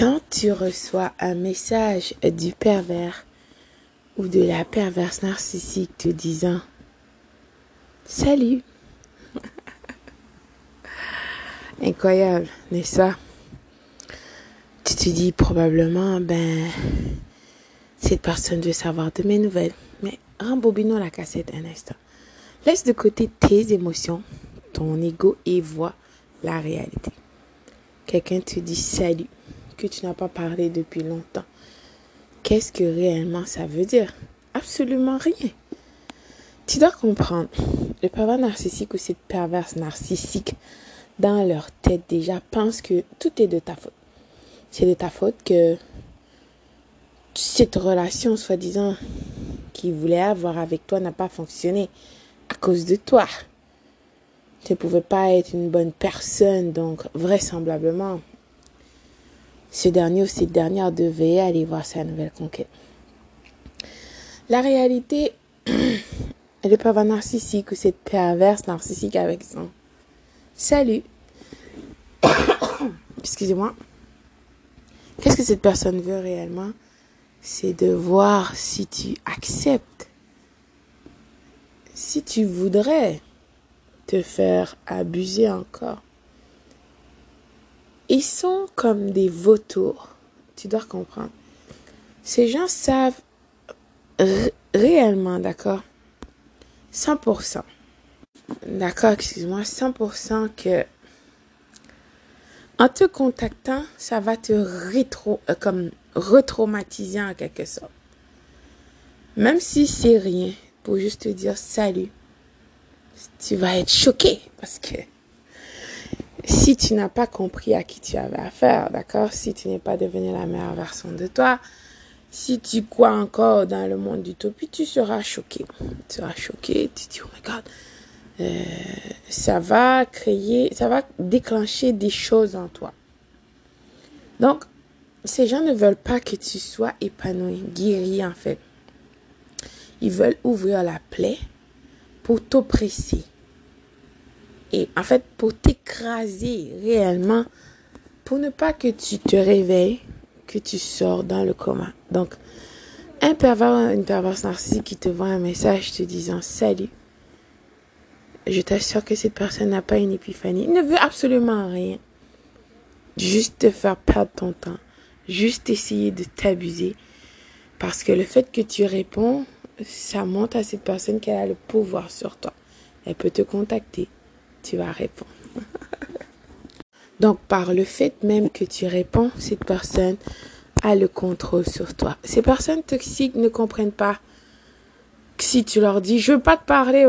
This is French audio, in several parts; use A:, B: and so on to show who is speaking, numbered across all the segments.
A: Quand tu reçois un message du pervers ou de la perverse narcissique te disant Salut Incroyable, n'est-ce pas Tu te dis probablement, ben, cette personne veut savoir de mes nouvelles. Mais rembobinons la cassette un instant. Laisse de côté tes émotions, ton ego et vois la réalité. Quelqu'un te dit salut, que tu n'as pas parlé depuis longtemps. Qu'est-ce que réellement ça veut dire? Absolument rien. Tu dois comprendre, le pervers narcissique ou cette perverse narcissique dans leur tête déjà pense que tout est de ta faute. C'est de ta faute que cette relation, soi-disant, qu'il voulait avoir avec toi n'a pas fonctionné à cause de toi. Tu ne pouvais pas être une bonne personne, donc vraisemblablement, ce dernier ou cette dernière devait aller voir sa nouvelle conquête. La réalité, elle est pas narcissique ou cette perverse narcissique avec son salut. Excusez-moi. Qu'est-ce que cette personne veut réellement? C'est de voir si tu acceptes, si tu voudrais te faire abuser encore. Ils sont comme des vautours. Tu dois comprendre. Ces gens savent réellement, d'accord? 100%. D'accord, excuse-moi, 100% que en te contactant, ça va te rétro, euh, comme retraumatiser en quelque sorte. Même si c'est rien, pour juste te dire salut, tu vas être choqué parce que si tu n'as pas compris à qui tu avais affaire, d'accord, si tu n'es pas devenu la meilleure version de toi, si tu crois encore dans le monde d'utopie, tu seras choqué. Tu seras choqué, tu te dis, oh my God, euh, ça va créer, ça va déclencher des choses en toi. Donc, ces gens ne veulent pas que tu sois épanoui, guéri en fait. Ils veulent ouvrir la plaie pour t'oppresser. Et en fait, pour t'écraser réellement, pour ne pas que tu te réveilles, que tu sors dans le coma. Donc, un pervers, une perverse narcissique qui te voit un message te disant salut. Je t'assure que cette personne n'a pas une épiphanie. Il ne veut absolument rien. Juste te faire perdre ton temps. Juste essayer de t'abuser. Parce que le fait que tu réponds, ça montre à cette personne qu'elle a le pouvoir sur toi. Elle peut te contacter. Tu vas répondre. Donc, par le fait même que tu réponds, cette personne a le contrôle sur toi. Ces personnes toxiques ne comprennent pas que si tu leur dis, je veux pas te parler,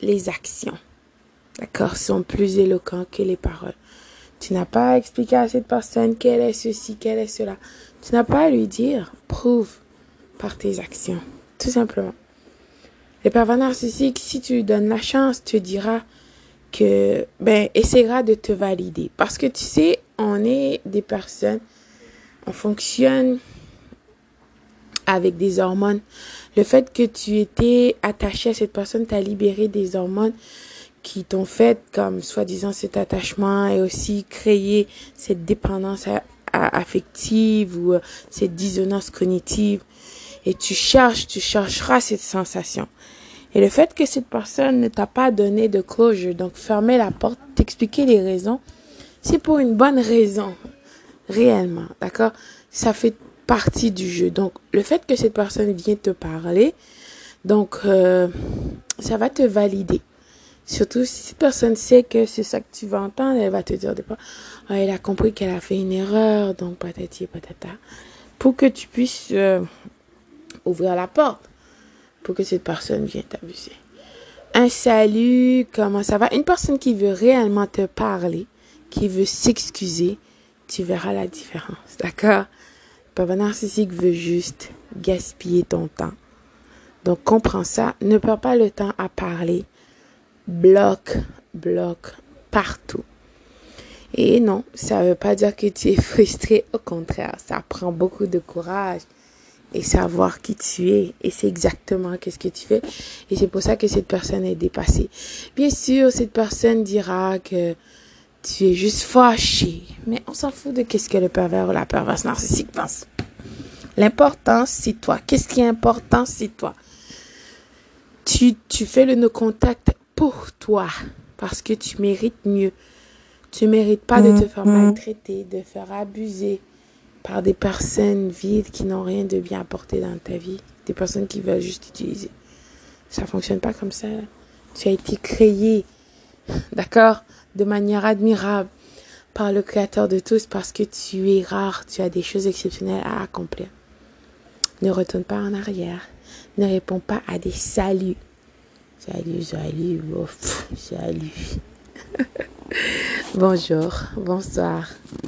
A: les actions, d'accord, sont plus éloquents que les paroles. Tu n'as pas à expliquer à cette personne quelle est ceci, quelle est cela. Tu n'as pas à lui dire, prouve par tes actions, tout simplement. Les pervers narcissiques, si tu lui donnes la chance, te dira, que, ben, essaiera de te valider. Parce que tu sais, on est des personnes, on fonctionne avec des hormones. Le fait que tu étais attaché à cette personne t'a libéré des hormones qui t'ont fait comme soi-disant cet attachement et aussi créé cette dépendance affective ou euh, cette dissonance cognitive. Et tu cherches, tu chercheras cette sensation. Et le fait que cette personne ne t'a pas donné de closure, donc fermer la porte, t'expliquer les raisons, c'est pour une bonne raison, réellement, d'accord? Ça fait partie du jeu. Donc, le fait que cette personne vient te parler, donc, euh, ça va te valider. Surtout si cette personne sait que c'est ça que tu vas entendre, elle va te dire des fois, ah, elle a compris qu'elle a fait une erreur, donc patati patata, pour que tu puisses euh, ouvrir la porte pour que cette personne vienne t'abuser. Un salut, comment ça va? Une personne qui veut réellement te parler, qui veut s'excuser, tu verras la différence, d'accord? Le narcissique veut juste gaspiller ton temps. Donc, comprends ça. Ne perds pas le temps à parler. Bloque, bloque partout. Et non, ça ne veut pas dire que tu es frustré. Au contraire, ça prend beaucoup de courage et savoir qui tu es et c'est exactement qu'est-ce que tu fais et c'est pour ça que cette personne est dépassée. Bien sûr, cette personne dira que tu es juste fâché. Mais on s'en fout de qu'est-ce que le pervers ou la perverse narcissique pense. L'important, c'est toi. Qu'est-ce qui est important, c'est toi. Tu, tu fais le no-contact pour toi. Parce que tu mérites mieux. Tu mérites pas de te faire mm-hmm. maltraiter, de faire abuser par des personnes vides qui n'ont rien de bien apporté dans ta vie. Des personnes qui veulent juste utiliser. Ça fonctionne pas comme ça. Tu as été créé, d'accord, de manière admirable par le Créateur de tous parce que tu es rare, tu as des choses exceptionnelles à accomplir. Ne retourne pas en arrière. Ne réponds pas à des saluts. Salut, salut, salut. Bonjour, bonsoir.